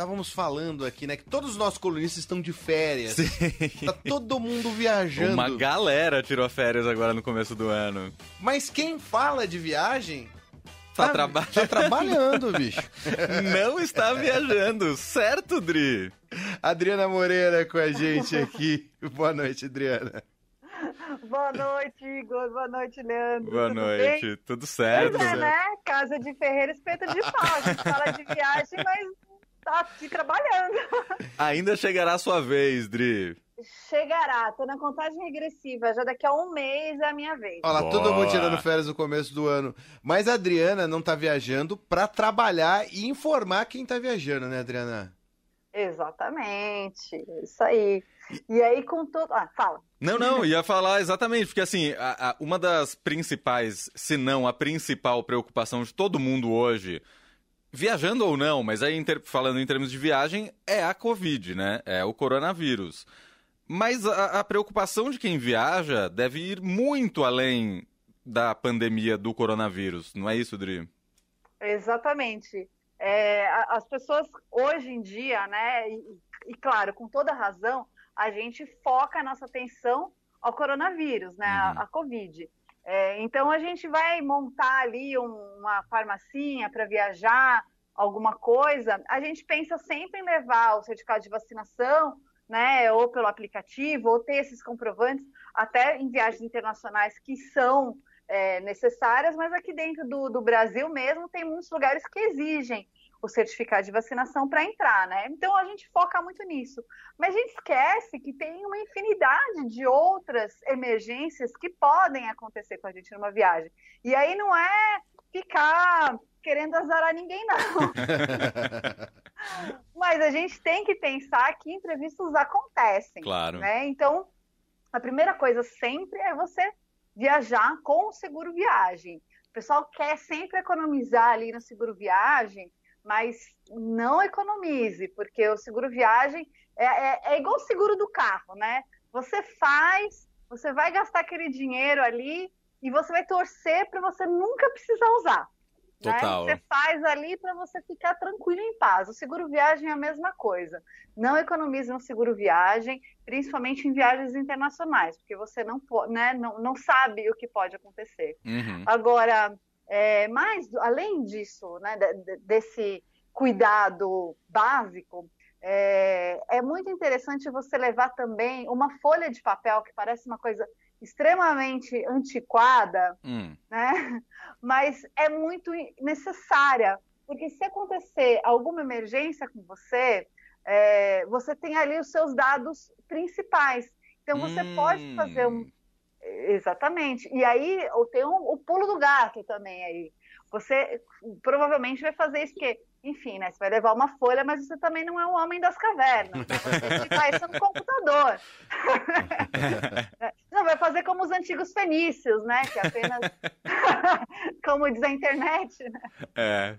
estávamos falando aqui, né? Que todos os nossos colunistas estão de férias. Sim. Tá todo mundo viajando. Uma galera tirou férias agora no começo do ano. Mas quem fala de viagem Tá, traba... tá trabalhando, bicho. Não está viajando, certo, Dri? Adriana Moreira com a gente aqui. Boa noite, Adriana. Boa noite, Igor. Boa noite, Leandro. Boa Tudo noite, bem? tudo certo. Pois é, né? Casa de Ferreira, espeto de pau. A gente fala de viagem, mas tá aqui trabalhando. Ainda chegará a sua vez, Dri. Chegará, tô na contagem regressiva. Já daqui a um mês é a minha vez. Olha lá, todo mundo tirando férias no começo do ano. Mas a Adriana não tá viajando pra trabalhar e informar quem tá viajando, né, Adriana? Exatamente, isso aí. E aí, com todo. Ah, fala. Não, não, ia falar exatamente, porque assim, a- a- uma das principais, se não a principal preocupação de todo mundo hoje, viajando ou não, mas aí falando em termos de viagem, é a Covid, né? É o coronavírus. Mas a, a preocupação de quem viaja deve ir muito além da pandemia do coronavírus, não é isso, Dri? Exatamente. É, a- as pessoas hoje em dia, né, e, e, claro, com toda razão, a gente foca a nossa atenção ao coronavírus, né, a- Uhum. a, Covid. É, então a gente vai montar ali um- uma farmacinha para viajar, alguma coisa, a gente pensa sempre em levar o certificado de vacinação, né, ou pelo aplicativo, ou ter esses comprovantes, até em viagens internacionais que são é, necessárias, mas aqui dentro do, do Brasil mesmo tem muitos lugares que exigem o certificado de vacinação para entrar, né? Então a gente foca muito nisso. Mas a gente esquece que tem uma infinidade de outras emergências que podem acontecer com a gente numa viagem. E aí não é ficar querendo azarar ninguém, não. Mas a gente tem que pensar que imprevistos acontecem. Claro. Né? Então, a primeira coisa sempre é você viajar com o seguro viagem. O pessoal quer sempre economizar ali no seguro viagem, mas não economize, porque o seguro viagem é, é, é igual o seguro do carro, né? Você faz, você vai gastar aquele dinheiro ali e você vai torcer para você nunca precisar usar. né? Total. Você faz ali para você ficar tranquilo em paz. O seguro viagem é a mesma coisa. Não economize no seguro viagem, principalmente em viagens internacionais, porque você não, né, não, não sabe o que pode acontecer. Uhum. Agora, é, mais além disso, né, de- de- desse cuidado básico, é, é muito interessante você levar também uma folha de papel que parece uma coisa extremamente antiquada, Hum. né? Mas é muito necessária, porque se acontecer alguma emergência com você, é, você tem ali os seus dados principais. Então você pode Hum. fazer um exatamente. E aí tem um, o pulo do gato também aí. Você provavelmente vai fazer isso porque, enfim, né? Você vai levar uma folha, mas você também não é um homem das cavernas. Né? Você faz isso no computador. Não, vai fazer como os antigos fenícios, né? Que apenas, como diz a internet, né? É.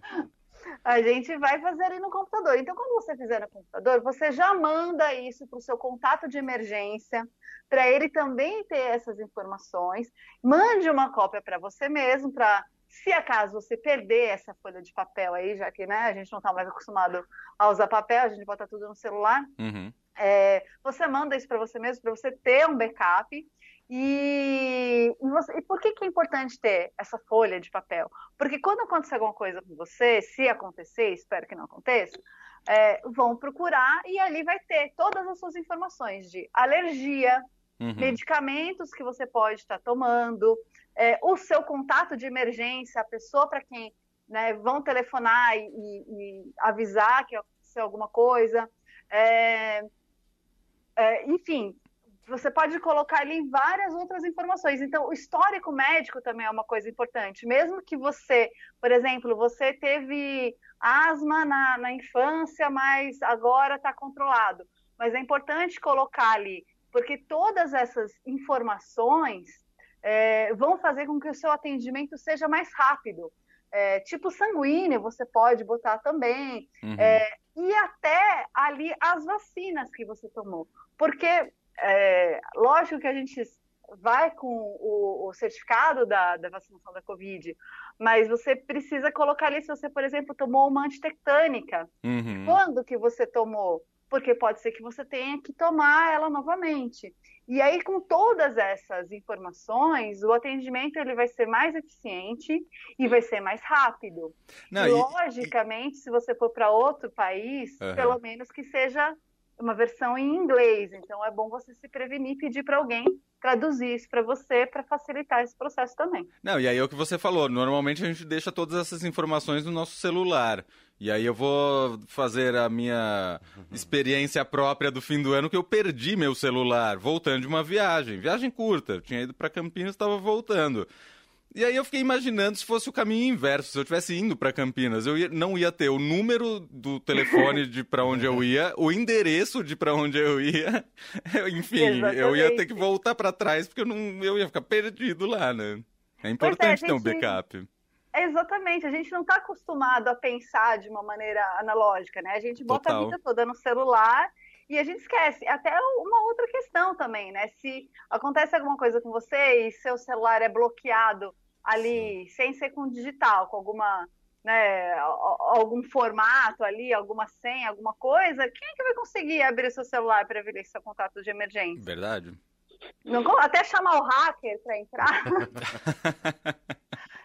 A gente vai fazer ali no computador. Então, quando você fizer no computador, você já manda isso para o seu contato de emergência, para ele também ter essas informações. Mande uma cópia para você mesmo, para se acaso você perder essa folha de papel aí, já que né, a gente não está mais acostumado a usar papel, a gente bota tudo no celular. Uhum. É, você manda isso para você mesmo, para você ter um backup. E, e, você- e por que, que é importante ter essa folha de papel? Porque quando acontecer alguma coisa com você, se acontecer, espero que não aconteça, é, vão procurar e ali vai ter todas as suas informações de alergia, Uhum. medicamentos que você pode estar tomando, é, o seu contato de emergência, a pessoa para quem né, vão telefonar e, e- e avisar que aconteceu alguma coisa. É, é, enfim, você pode colocar ali várias outras informações. Então, o histórico médico também é uma coisa importante. Mesmo que você, por exemplo, você teve asma na, na infância, mas agora está controlado. Mas é importante colocar ali, porque todas essas informações é, vão fazer com que o seu atendimento seja mais rápido. É, tipo sanguíneo, você pode botar também. Uhum. É, e até ali as vacinas que você tomou. Porque, é, lógico que a gente vai com o, o certificado da, da, vacinação da Covid, mas você precisa colocar ali se você, por exemplo, tomou uma antitectânica. Uhum. Quando que você tomou? Porque pode ser que você tenha que tomar ela novamente. E aí, com todas essas informações, o atendimento ele vai ser mais eficiente e vai ser mais rápido. Não, Logicamente, e... se você for para outro país, uhum. pelo menos que seja uma versão em inglês. Então, é bom você se prevenir e pedir para alguém traduzir isso para você para facilitar esse processo também. Não, e aí é o que você falou. Normalmente a gente deixa todas essas informações no nosso celular. E aí eu vou fazer a minha experiência própria do fim do ano que eu perdi meu celular voltando de uma viagem, viagem curta. Eu tinha ido para Campinas, estava voltando. E aí eu fiquei imaginando se fosse o caminho inverso, se eu estivesse indo para Campinas, eu ia, não ia ter o número do telefone de para onde eu ia, o endereço de para onde eu ia. Enfim, Exatamente. eu ia ter que voltar para trás porque eu não eu ia ficar perdido lá, né? É importante é, ter um backup. Exatamente, a gente não está acostumado a pensar de uma maneira analógica, né? A gente bota Total. a vida toda no celular e a gente esquece. Até uma outra questão também, né? Se acontece alguma coisa com você e seu celular é bloqueado ali, sem ser com digital, com alguma, né, algum formato ali, alguma senha, alguma coisa, quem é que vai conseguir abrir seu celular para ver seu contato de emergência? Verdade. Não, até chamar o hacker para entrar.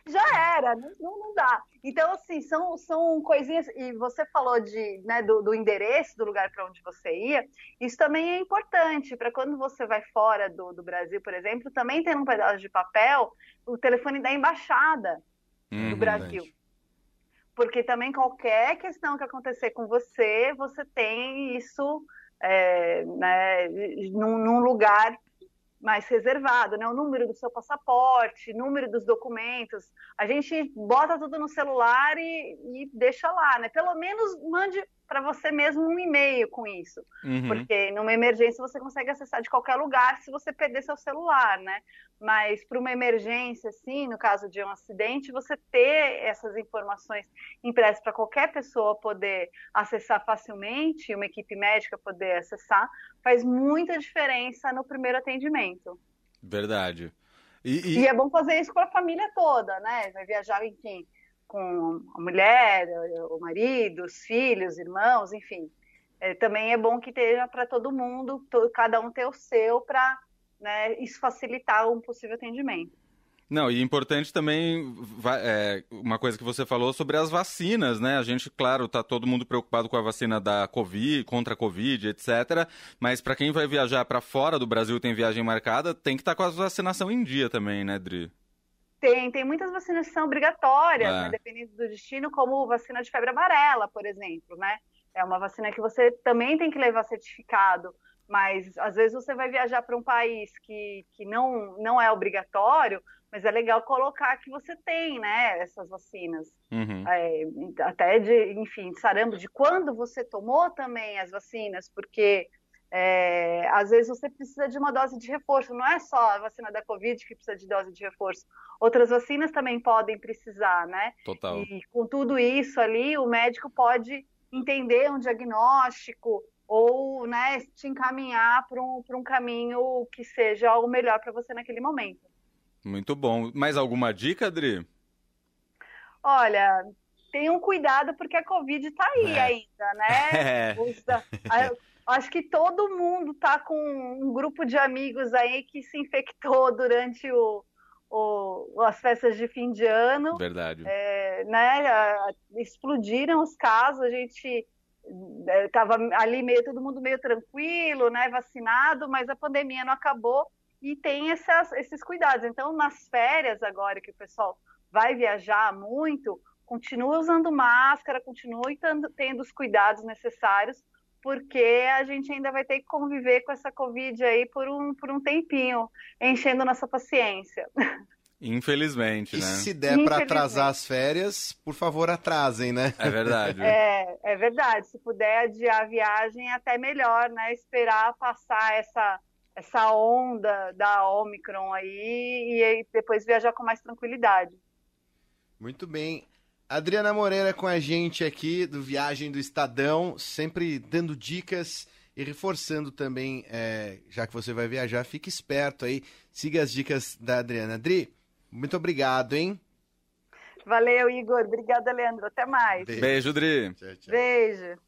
já era, não, não, dá. Então, assim, são, são coisinhas. E você falou de, né, do, do endereço do lugar para onde você ia. Isso também é importante para quando você vai fora do, do Brasil, por exemplo, também tem um pedaço de papel o telefone da embaixada hum, do Brasil. Verdade. Porque também qualquer questão que acontecer com você, você tem isso é, né, num, num lugar mais reservado, né? O número do seu passaporte, número dos documentos. A gente bota tudo no celular e, e deixa lá, né? Pelo menos mande para você mesmo um e-mail com isso. Uhum. Porque numa emergência você consegue acessar de qualquer lugar se você perder seu celular, né? Mas para uma emergência, assim, no caso de um acidente, você ter essas informações impressas para qualquer pessoa poder acessar facilmente, uma equipe médica poder acessar, faz muita diferença no primeiro atendimento. Verdade. E, e... e é bom fazer isso com a família toda, né? Vai viajar, enfim, com a mulher, o marido, os filhos, irmãos, enfim. É, também é bom que esteja para todo mundo, todo, cada um ter o seu para né, isso facilitar um possível atendimento. Não, e importante também é, uma coisa que você falou sobre as vacinas, né? A gente, claro, tá todo mundo preocupado com a vacina da Covid, contra a Covid, etc. Mas para quem vai viajar para fora do Brasil, tem viagem marcada, tem que estar tá com a vacinação em dia também, né, Dri? Tem, tem muitas vacinas que são obrigatórias, é. né, dependendo do destino, como vacina de febre amarela, por exemplo, né? É uma vacina que você também tem que levar certificado, mas às vezes você vai viajar para um país que, que não, não é obrigatório, mas é legal colocar que você tem, né, essas vacinas. Uhum. É, até de, enfim, sarampo, de quando você tomou também as vacinas, porque é, às vezes você precisa de uma dose de reforço, não é só a vacina da Covid que precisa de dose de reforço. Outras vacinas também podem precisar, né? Total. E com tudo isso ali, o médico pode entender um diagnóstico ou né, te encaminhar para um, um caminho que seja o melhor para você naquele momento. Muito bom. Mais alguma dica, Adri? Olha, tenham cuidado porque a Covid está aí é. ainda, né? É. Acho que todo mundo tá com um grupo de amigos aí que se infectou durante o, o as festas de fim de ano. Verdade. É, né, explodiram os casos, a gente estava é, ali meio todo mundo meio tranquilo, né, vacinado, mas a pandemia não acabou e tem essas, esses cuidados. Então, nas férias agora que o pessoal vai viajar muito, continue usando máscara, continue tendo, tendo os cuidados necessários porque a gente ainda vai ter que conviver com essa Covid aí por um, por um tempinho, enchendo nossa paciência. Infelizmente, e né? se der para atrasar as férias, por favor, atrasem, né? É verdade. é, é verdade. Se puder adiar a viagem, até melhor, né? Esperar passar essa, essa onda da Omicron aí e depois viajar com mais tranquilidade. Muito bem. Adriana Moreira com a gente aqui do Viagem do Estadão, sempre dando dicas E reforçando também, é, já que você vai viajar, fique esperto aí, siga as dicas da Adriana. Adri, muito obrigado, hein? Valeu, Igor. Obrigada, Leandro. Até mais. Beijo, Beijo Dri. Tchau, tchau. Beijo.